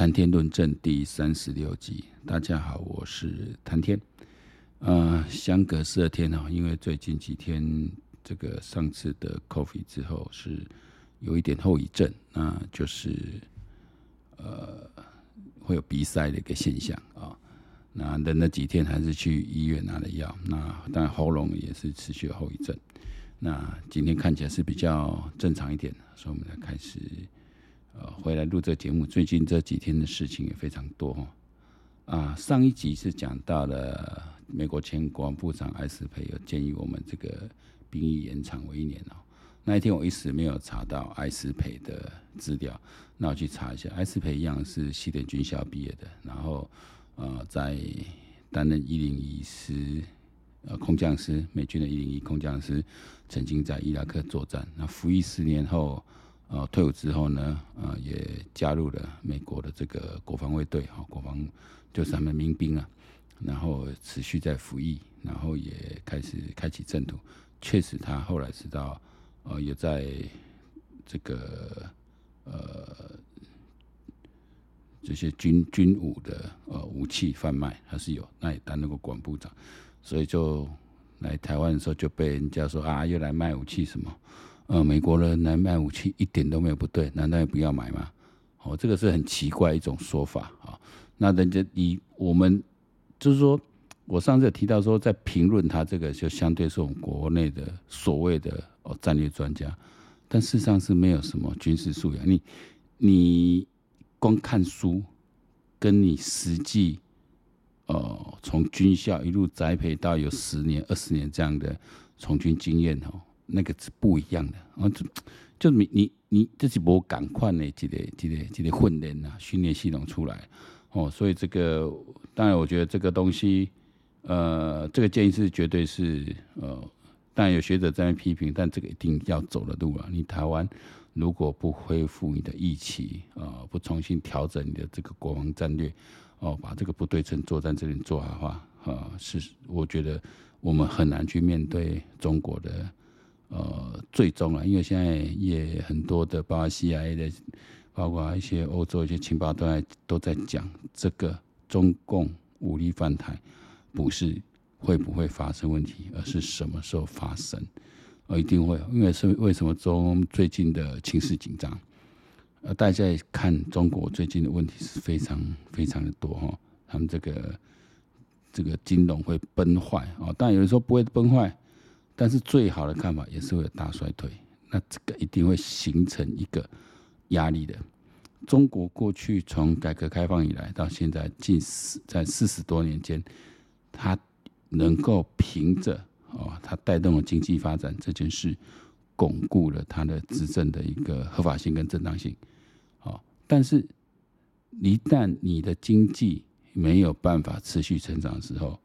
谈天论证第三十六集，大家好，我是谈天。呃，相隔十二天哦，因为最近几天这个上次的 coffee 之后是有一点后遗症，那就是呃会有鼻塞的一个现象啊、那等了几天，还是去医院拿了药，那但喉咙也是持续后遗症。那今天看起来是比较正常一点，所以我们来开始。呃，回来录这节目，最近这几天的事情也非常多哈。啊，上一集是讲到了美国前国防部长艾斯培有建议我们这个兵役延长为一年哦。那一天我一时没有查到艾斯培的资料，那我去查一下，艾斯培一样是西点军校毕业的，然后呃在担任一零一师呃空降师，美军的一零一空降师，曾经在伊拉克作战，那服役十年后。呃，退伍之后呢，呃，也加入了美国的这个国防卫队，哈，国防就是他们民兵啊，然后持续在服役，然后也开始开启政途。确实，他后来知道，呃，也在这个呃这些军军武的呃武器贩卖还是有，那也担任过管部长，所以就来台湾的时候就被人家说啊，又来卖武器什么。呃，美国人来卖武器一点都没有不对，难道也不要买吗？哦，这个是很奇怪一种说法啊。那人家以我们就是说，我上次提到说，在评论他这个，就相对是我们国内的所谓的哦战略专家，但事实上是没有什么军事素养。你你光看书，跟你实际呃从军校一路栽培到有十年、二十年这样的从军经验哦。那个是不一样的，啊，就就你你你这是无赶快的这个这个这个训练啊，训练系统出来，哦，所以这个当然我觉得这个东西，呃，这个建议是绝对是呃，当然有学者在那批评，但这个一定要走的路啊。你台湾如果不恢复你的役期啊，不重新调整你的这个国防战略，哦，把这个不对称作战这边做好的话，啊，是我觉得我们很难去面对中国的。呃，最终啊，因为现在也很多的，包括 CIA 的，包括一些欧洲一些情报都在都在讲这个中共武力犯台，不是会不会发生问题，而是什么时候发生，而，一定会，因为是为什么中最近的情势紧张，呃，大家也看中国最近的问题是非常非常的多哈，他们这个这个金融会崩坏啊，但有人说不会崩坏。但是最好的看法也是会有大衰退，那这个一定会形成一个压力的。中国过去从改革开放以来到现在近四在四十多年间，它能够凭着哦，它带动了经济发展这件事，巩固了它的执政的一个合法性跟正当性。哦，但是一旦你的经济没有办法持续成长的时候，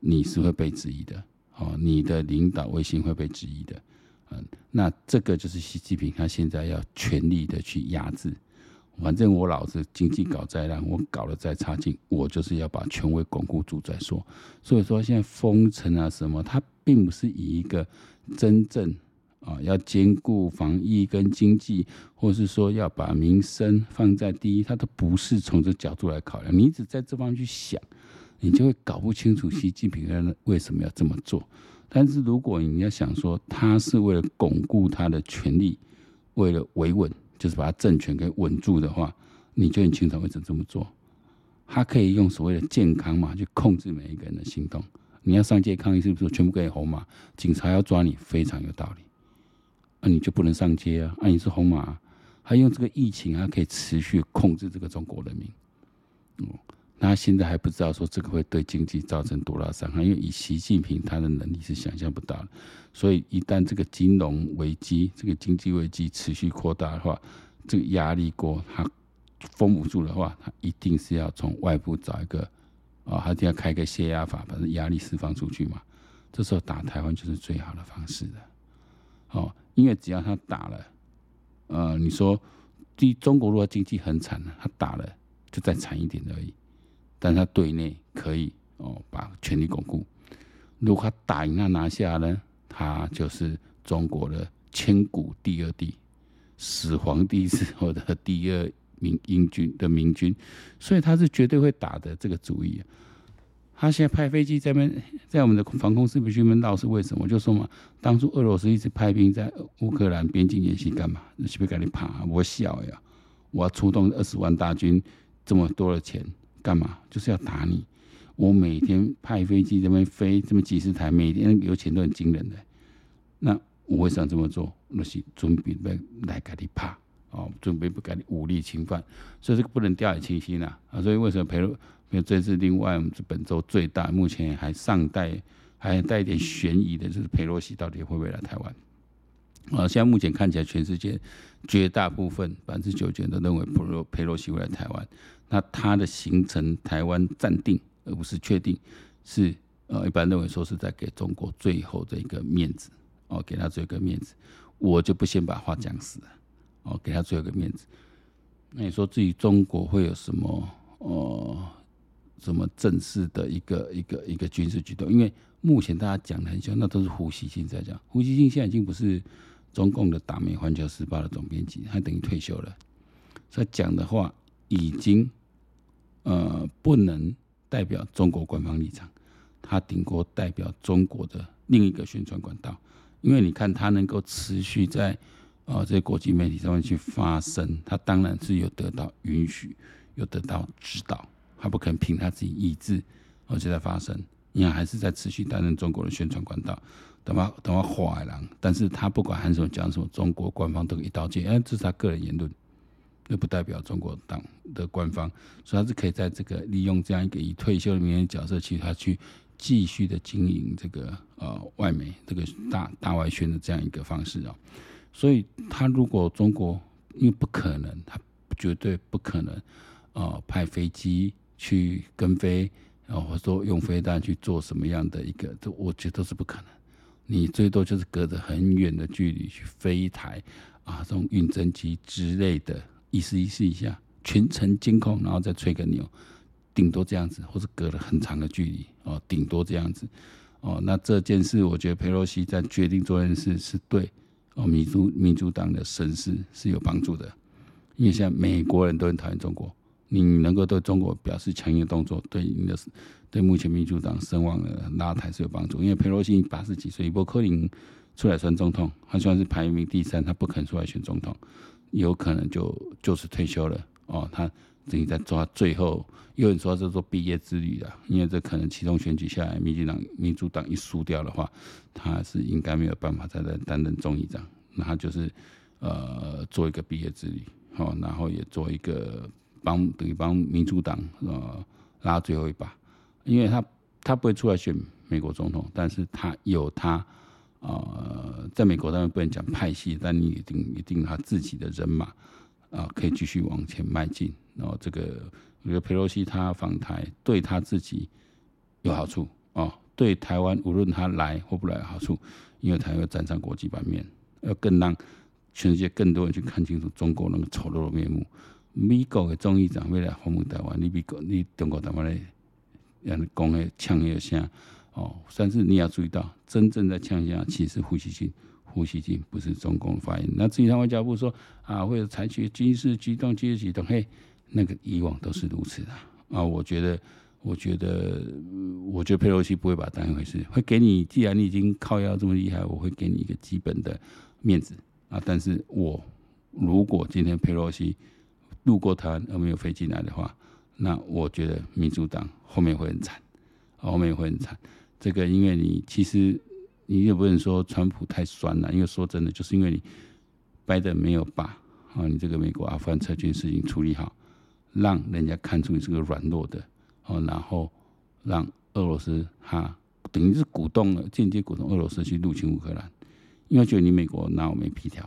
你是会被质疑的。哦，你的领导威信会被质疑的，嗯，那这个就是习近平他现在要全力的去压制。反正我老子经济搞再烂，我搞得再差劲，我就是要把权威巩固住再说。所以说现在封城啊什么，它并不是以一个真正啊要兼顾防疫跟经济，或是说要把民生放在第一，它都不是从这角度来考量。你一直在这方面去想。你就会搞不清楚习近平为什么要这么做。但是如果你要想说他是为了巩固他的权力，为了维稳，就是把他政权给稳住的话，你就很清楚为什么这么做。他可以用所谓的健康码去控制每一个人的行动。你要上街抗议，是不是全部给红码？警察要抓你，非常有道理。那你就不能上街啊？那你是红码，还用这个疫情还可以持续控制这个中国人民。嗯。他现在还不知道说这个会对经济造成多大伤害，因为以习近平他的能力是想象不到的。所以一旦这个金融危机、这个经济危机持续扩大的话，这个压力锅他封不住的话，他一定是要从外部找一个啊，他就要开个泄压阀，把这压力释放出去嘛。这时候打台湾就是最好的方式了。哦，因为只要他打了，呃，你说第中国如果经济很惨了，他打了就再惨一点而已。但他对内可以哦，把权力巩固。如果他打赢他拿下呢，他就是中国的千古第二帝，始皇帝之后的第二民英军的明军，所以他是绝对会打的这个主意。他现在派飞机在那边，在我们的防空识别区那边绕是为什么？我就说嘛，当初俄罗斯一直派兵在乌克兰边境演习干嘛？是不是给你怕？我笑呀！我要出动二十万大军，这么多的钱干嘛？就是要打你。我每天派飞机这边飞这么几十台，每天油钱都很惊人的。那我为什么这么做？那是准备来来给你怕哦，准备不给你武力侵犯，所以这个不能掉以轻心呐啊！所以为什么裴洛？因为这是另外我们本周最大，目前还尚带还带一点悬疑的，就是佩洛西到底会不会来台湾？啊，现在目前看起来，全世界绝大部分百分之九十九都认为裴洛裴洛西会来台湾。那他的行程台湾暂定，而不是确定，是呃一般认为说是在给中国最后的一个面子哦，给他最后一个面子。我就不先把话讲死了哦，给他最后一个面子。那你说至于中国会有什么哦？什么正式的一个一个一个军事举动？因为目前大家讲的很凶，那都是胡锡进在讲。胡锡进现在已经不是中共的党媒《环球时报》的总编辑，他等于退休了。他讲的话已经呃不能代表中国官方立场，他顶多代表中国的另一个宣传管道。因为你看他能够持续在、呃、这些国际媒体上面去发声，他当然是有得到允许，有得到指导。他不可能凭他自己意志，而且在发声，你看还是在持续担任中国的宣传管道，等他等他坏了，但是他不管喊什么讲什么，中国官方都一刀切，哎，这是他个人言论，那不代表中国党的官方，所以他是可以在这个利用这样一个以退休的名人角色，其实他去继续的经营这个呃外媒这个大大外宣的这样一个方式啊，所以他如果中国因为不可能，他绝对不可能、呃、派飞机。去跟飞，然后说用飞弹去做什么样的一个，这我觉得都是不可能。你最多就是隔着很远的距离去飞一台啊，这种运针机之类的，意思意思一下，全程监控，然后再吹个牛，顶多这样子，或者隔了很长的距离哦，顶多这样子哦。那这件事，我觉得佩洛西在决定做这件事，是对哦民主民主党的声势是有帮助的，因为现在美国人都很讨厌中国。你能够对中国表示强硬的动作，对你的对目前民主党声望的拉抬是有帮助。因为佩洛西八十几岁，不可能出来选总统，他虽然是排名第三，他不肯出来选总统，有可能就就是退休了哦。他等于在做最后，有人说是做毕业之旅了，因为这可能其中选举下来，民进党民主党一输掉的话，他是应该没有办法再来担任众议长，那他就是呃做一个毕业之旅，哦，然后也做一个。帮等于帮民主党呃拉最后一把，因为他他不会出来选美国总统，但是他有他呃在美国当然不能讲派系，但你一定一定他自己的人马啊、可以继续往前迈进。然后这个我觉得佩洛西他访台对他自己有好处哦，对台湾无论他来或不来有好处，因为他要站上国际版面，要更让全世界更多人去看清楚中国那个丑陋的面目。美国的众议长要来访问台湾，你美国你中国台湾的人讲的呛一声哦，但是你要注意到，真正在呛声其实是胡锡进，胡锡进不是中共发言。那至于他外交部说啊，会采取军事举动、军事举动，嘿，那个以往都是如此的啊。我觉得，我觉得，我觉得佩洛西不会把它当一回事，会给你，既然你已经靠腰这么厉害，我会给你一个基本的面子啊。但是我如果今天佩洛西，路过台湾而没有飞进来的话，那我觉得民主党后面会很惨，后面会很惨。这个因为你其实你也不能说川普太酸了，因为说真的，就是因为你拜登没有把啊你这个美国阿富汗撤军事情处理好，让人家看出你是个软弱的哦，然后让俄罗斯哈等于是鼓动了，间接鼓动俄罗斯去入侵乌克兰，因为觉得你美国拿我没皮条，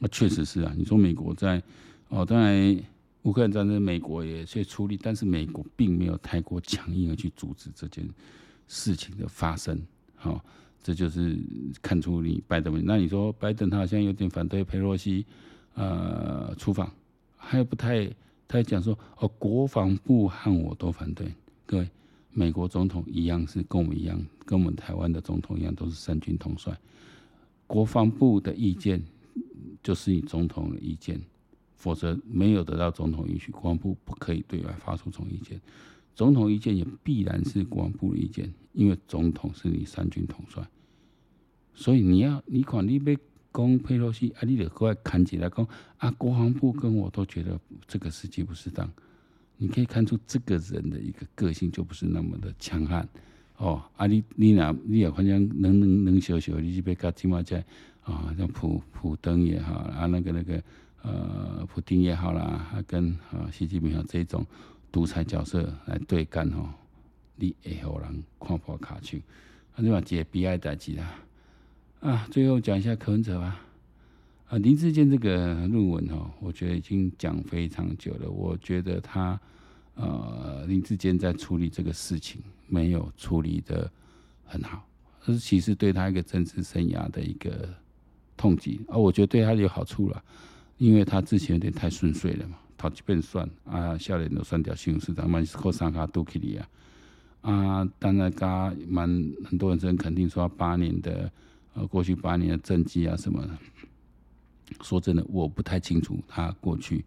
那确实是啊。你说美国在。哦，当然，乌克兰战争，美国也去出力，但是美国并没有太过强硬的去阻止这件事情的发生。好、这就是看出你拜登。那你说拜登他好像有点反对佩洛西呃出访，还不太，他讲说哦，国防部和我都反对。各位，美国总统一样是跟我们一样，跟我们台湾的总统一样，都是三军统帅。国防部的意见就是你总统的意见。否则没有得到总统允许，国防部不可以对外发出这种意见。总统意见也必然是国防部的意见，因为总统是你三军统帅，所以你要你管你被攻佩洛西啊，你得过来看起来讲啊，国防部跟我都觉得这个时机不适当。你可以看出这个人的一个个性就不是那么的强悍哦。啊你，你你俩你也好像能能能小小，你就别搞鸡毛在啊，像普普登也好啊，那个那个呃普丁也好啦，啊跟啊习近平啊这种。独裁角色来对干吼，你会让人看破卡去，啊，你话这悲哀代志啦。啊，最后讲一下柯文哲吧。啊，林志坚这个论文哦，我觉得已经讲非常久了。我觉得他呃，林志坚在处理这个事情没有处理得很好，这是其实对他一个政治生涯的一个痛击。啊，我觉得对他有好处了，因为他之前有点太顺遂了嘛。好几遍算啊，少年都算掉新市长，蛮是靠三卡都起哩啊。啊，当然，噶蛮很多人真肯定说八年的呃，过去八年的政绩啊什么的。说真的，我不太清楚他过去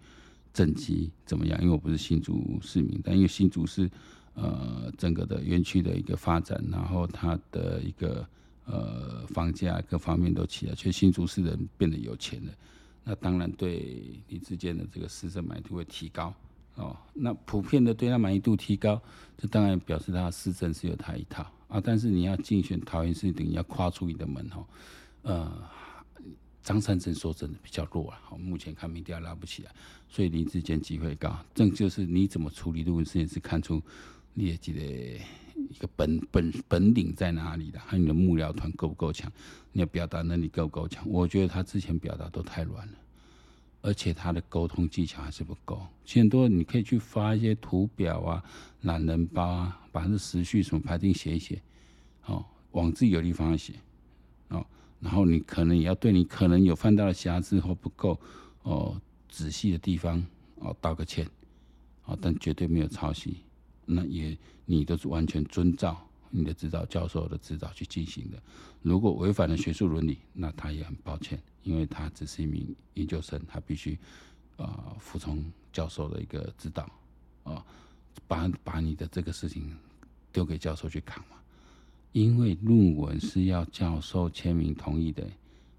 政绩怎么样，因为我不是新竹市民。但因为新竹是呃整个的园区的一个发展，然后它的一个呃房价各方面都起来，所以新竹市人变得有钱了。那当然对李志坚的这个市政满意度会提高哦。那普遍的对他满意度提高，这当然表示他的施政是有他一套啊。但是你要竞选桃园市，等于要跨出你的门哈。呃，张善政说真的比较弱啊，好，目前看民调拉不起来，所以林智坚机会高。这就是你怎么处理这件事情，是看出劣迹的一个本本本领在哪里的，还有你的幕僚团够不够强？你的表达能力够不够强？我觉得他之前表达都太软了，而且他的沟通技巧还是不够。很多你可以去发一些图表啊、懒人包啊，把这时序什么排定写一写，哦，往自己有利方向写，哦，然后你可能也要对你可能有犯到的瑕疵或不够哦仔细的地方哦道个歉，哦，但绝对没有抄袭。那也，你都是完全遵照你的指导教授的指导去进行的。如果违反了学术伦理，那他也很抱歉，因为他只是一名研究生，他必须啊、呃、服从教授的一个指导啊，把把你的这个事情丢给教授去扛嘛。因为论文是要教授签名同意的，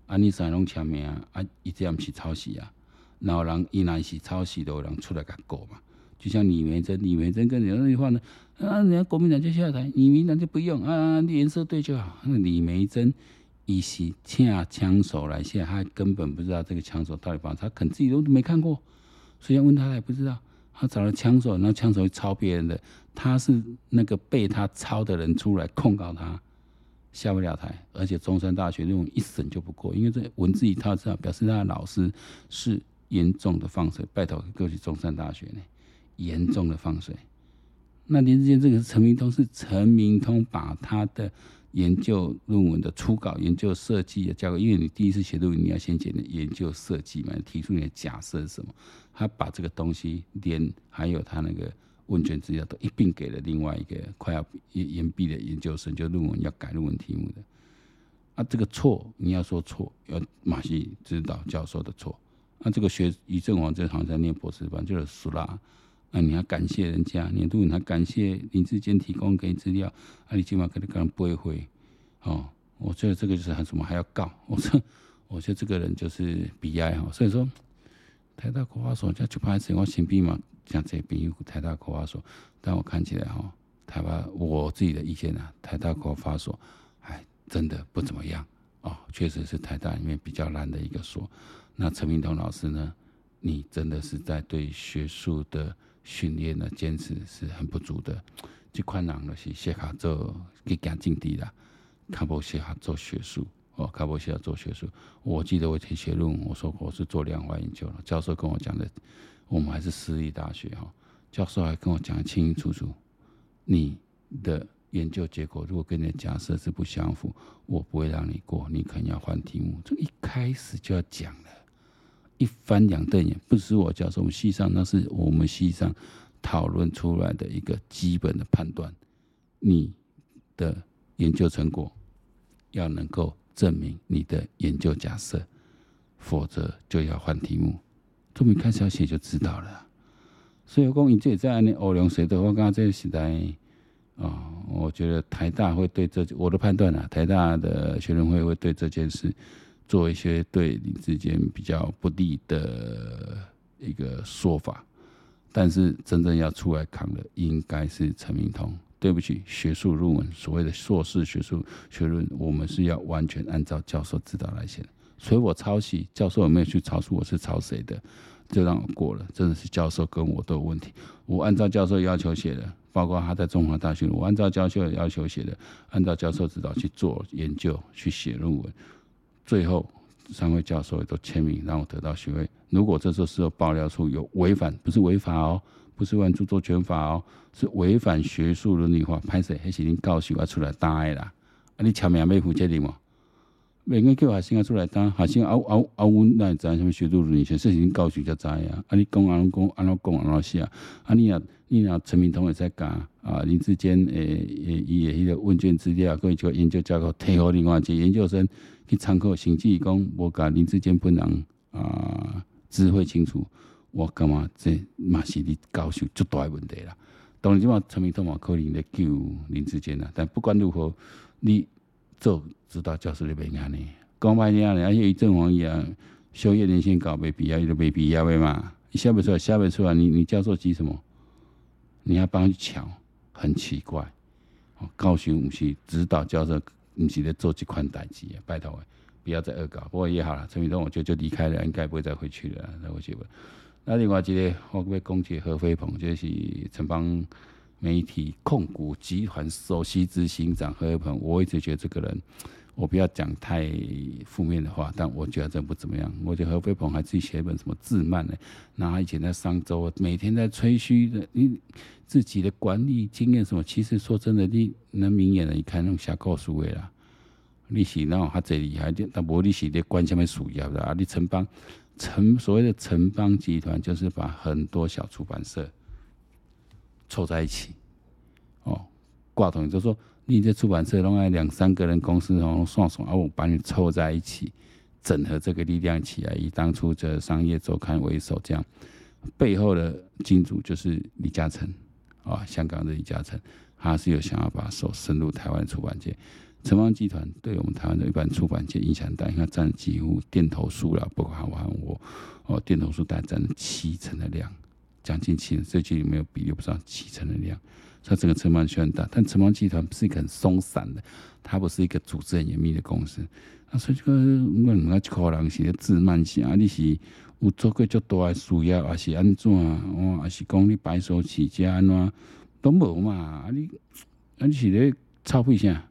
啊，你三拢签名啊，啊，伊这样是抄袭啊，然后人伊那是抄袭的，有人出来甲告嘛。就像李梅珍，李梅珍跟人家那句话呢，啊，人家国民党就下台，你民党就不用啊，颜色对就好。那李梅珍一起请枪手来下，他根本不知道这个枪手到底把他，可能自己都没看过，所以要问他，他也不知道。他找了枪手，然后枪手会抄别人的，他是那个被他抄的人出来控告他，下不了台。而且中山大学那种一审就不过，因为这文字一套，知道表示他的老师是严重的放水。拜托各去中山大学呢。严重的放水，那林志坚这个是陈明通，是陈明通把他的研究论文的初稿、研究设计的交给，因为你第一次写论文，你要先写研究设计嘛，提出你的假设是什么，他把这个东西连还有他那个问卷资料都一并给了另外一个快要研研毕的研究生，就论文要改论文题目的，啊，这个错你要说错，要马西指导教授的错，那这个学于正煌这好像在念博士班，就是苏拉。那你要感谢人家，年度你还感谢林智坚提供给你资料，啊，你起码给他刚不会回，哦，我觉得这个就是还什么还要告，我说，我觉得这个人就是悲哀哈，所以说台大国发所叫就怕是我身边嘛，像这边有台大国发所，但我看起来哈，台湾我自己的意见啊，台大国发所，哎，真的不怎么样哦，确实是台大里面比较烂的一个所。那陈明通老师呢，你真的是在对学术的。训练的坚持是很不足的，这款人就是适合做去行政治啦，较不适合做学术哦，较不适合做学术。我记得我填写论文，我说我是做量化研究了。教授跟我讲的，我们还是私立大学哈，教授还跟我讲得清清楚楚，你的研究结果如果跟你的假设是不相符，我不会让你过，你可能要换题目。这一开始就要讲了。一翻两瞪眼，不是我教授，我们系上那是我们系上讨论出来的一个基本的判断。你的研究成果要能够证明你的研究假设，否则就要换题目。从一开始要写就知道了。所以我讲，你这在那欧龙谁的？话刚刚这个时代啊，我觉得台大会对这我的判断啊，台大的学生会会对这件事做一些对林智坚比较不利的一个说法。但是真正要出来扛的，应该是陈明通。对不起，学术论文，所谓的硕士学术学论，我们是要完全按照教授指导来写的。所以我抄袭，教授有没有去抄书？我是抄谁的？就让我过了。真的是教授跟我都有问题。我按照教授要求写的，包括他在中华大学，我按照教授要求写的，按照教授指导去做研究，去写论文，最后。三位教授也都签名，让我得到学位。如果这时候事后爆料出有违反，不是违法哦，不是违著作权法哦，是违反学术伦理法，拍摄还是恁教授要出来担的啦？啊，你签名要负责任吗？每个叫学生要出来担，学生啊啊啊，阮哪会知什么学术伦理？这是恁教授才知啊。啊，你讲安怎讲，安怎讲安怎写？啊，你若你若陈明通会在讲啊，林智坚诶诶，伊诶迄个问卷资料，各个研究结果，提互另外一个研究生。去参考，甚至于讲我甲林智坚本人啊，知会清楚，我感觉这嘛是你教授最大的问题啦。当然，即马陈明通嘛可能来救林智坚啦，但不管如何，你做指导教授的袂安尼，讲白点啊，而且郑弘仪啊，修业年限搞没必要，伊都没必要的嘛。你写不出来，写不出来，你你教授急什么？你要帮他抢，很奇怪。教授不是指导教授。唔是咧做这款代志啊？拜托诶，不要再恶搞。不过也好了，陈明通我觉得就离开了，应该不会再回去了。那我就，那另外一个我被恭喜何飞鹏，就是陈邦媒体控股集团首席执行长何飞鹏。我一直觉得这个人，我不要讲太负面的话，但我觉得真不怎么样。我觉得何飞鹏还自己写一本什么自传呢？那他以前在商周，每天在吹嘘的你自己的管理经验什么。其实说真的，你能明眼人一看，那种瞎告诉的啦。利息那种他最厉害的，但不你是在管什么事业的啊？你城邦城所谓的城邦集团，就是把很多小出版社凑在一起，哦，挂统就说，你这出版社弄来两三个人公司然后，算算啊，我把你凑在一起，整合这个力量起来，以当初这商业周刊为首，这样背后的金主就是李嘉诚啊，香港的李嘉诚，他是有想要把手伸入台湾出版界。城邦集团对我们台湾的一般出版界影响大，应该占几乎店头数了，包括我和我哦，店头数大概占了七成的量，将近七成，这句里没有比例，不知道七成的量。所以整个城邦圈大，但城邦集团是一个很松散的，它不是一个组织很严密的公司。啊，所以这个我们要靠人是自慢些啊，你是有做过较多的需要，还是安怎哦？还是讲你白手起家安怎都无嘛？啊你啊你是咧操费啥？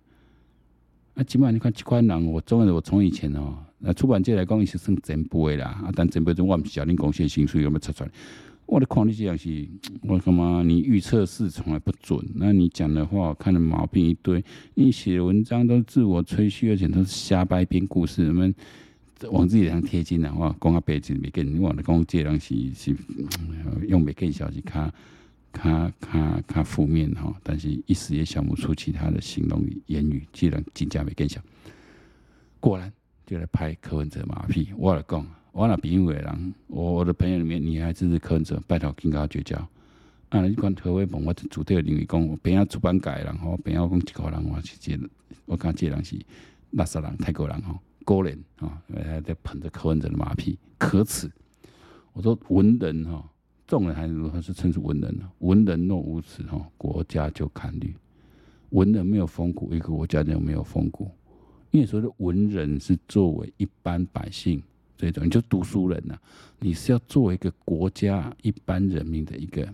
啊，起码你看这款人，我总的我从以前哦，那出版界来讲，伊是算前辈啦。啊，但前辈中我唔是叫恁公司薪水有没有出出来？我的看你这样是，我干嘛？你预测是从来不准。那你讲的话，看的毛病一堆。你写文章都自我吹嘘，而且都是瞎掰编故事，我们往自己脸上贴金的话，讲下白字没跟你往的讲这人是是用没跟消息看。看看看负面哈，但是一时也想不出其他的形容言语，既然金价没跟小，果然就来拍柯文哲马屁。我来讲，我那朋友的人，我的朋友里面女孩子是柯文哲，拜托跟他绝交。啊，你管何伟鹏，我主队领域讲，我边要出版改，然后边要讲几个人，我去接，我讲这人是垃圾人、泰国人哈，勾人啊，还在捧着柯文哲的马屁，可耻。我说文人哈。众人还是如何是称是文人呢？文人若无耻哈，国家就堪虑。文人没有风骨，一个国家就没有风骨。因为说的文人是作为一般百姓这种，你就读书人呐、啊，你是要做一个国家一般人民的一个，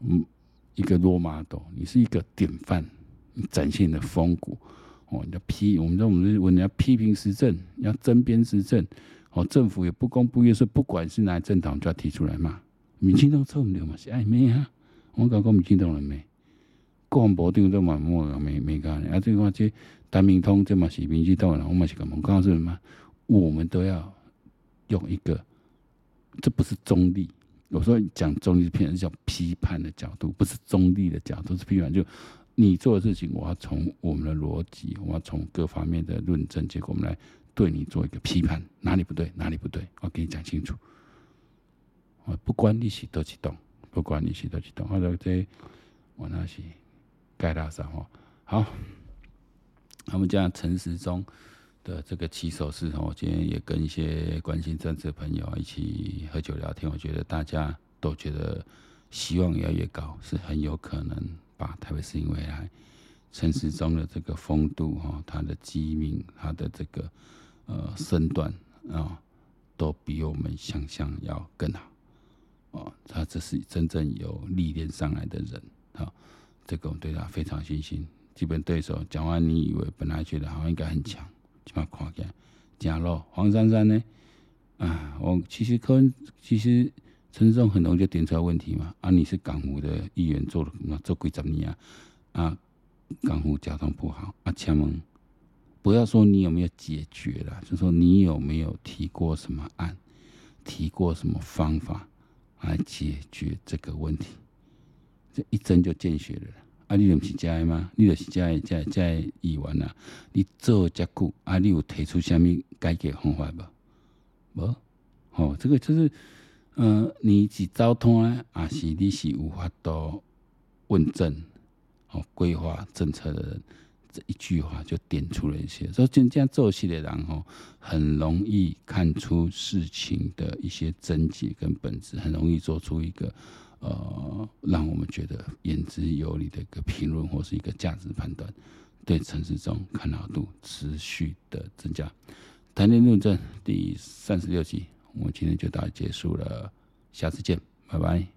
嗯，一个罗马斗你是一个典范，你展现你的风骨哦。你要批，我们说我们是文人要批评时政，要针砭时政，哦，政府也不公不义，说不管是哪政党，就要提出来嘛。民进党臭不了嘛？是爱咩啊？我讲讲民进党人咩？国防部长都嘛莫讲咩咩干？啊，这个这陈明通这嘛是民进党人，我嘛是讲，我告诉什么？我们都要用一个，这不是中立。我说讲中立片是叫批判的角度，不是中立的角度，是批判。就你做的事情，我要从我们的逻辑，我要从各方面的论证结果，我们来对你做一个批判，哪里不对，哪里不对，我给你讲清楚。我不管你是多激动，不管你是多激动，或者这我那是盖大山哈。好，我们讲陈时中的这个起手式，我今天也跟一些关心政治的朋友一起喝酒聊天，我觉得大家都觉得希望越来越高，是很有可能把台北市因为来陈时中的这个风度哈，他的机敏，他的这个呃身段啊，都比我们想象要更好。哦，他这是真正有历练上来的人，啊，这个我们对他非常信心。基本对手讲完，你以为本来觉得好像应该很强，起码看起来假咯。黄珊珊呢？啊，我其实可能其实陈松很容易就点出来问题嘛。啊，你是港府的议员，做了做几十年啊？啊，港府交通不好啊，请问不要说你有没有解决了，就说你有没有提过什么案，提过什么方法？来解决这个问题，这一针就见血了。啊，你毋是这样吗？你就是这样这样这样议员啊？你做这久，啊，你有提出什么改革方法无？无，哦，这个就是，呃，你是交通啊，还是你是无法度问政，哦，规划政策的人。这一句话就点出了一些，所以真正做事的人吼，很容易看出事情的一些症结跟本质，很容易做出一个呃，让我们觉得言之有理的一个评论或是一个价值判断，对城市中看好度持续的增加。谈天论证第三十六集，我们今天就到结束了，下次见，拜拜。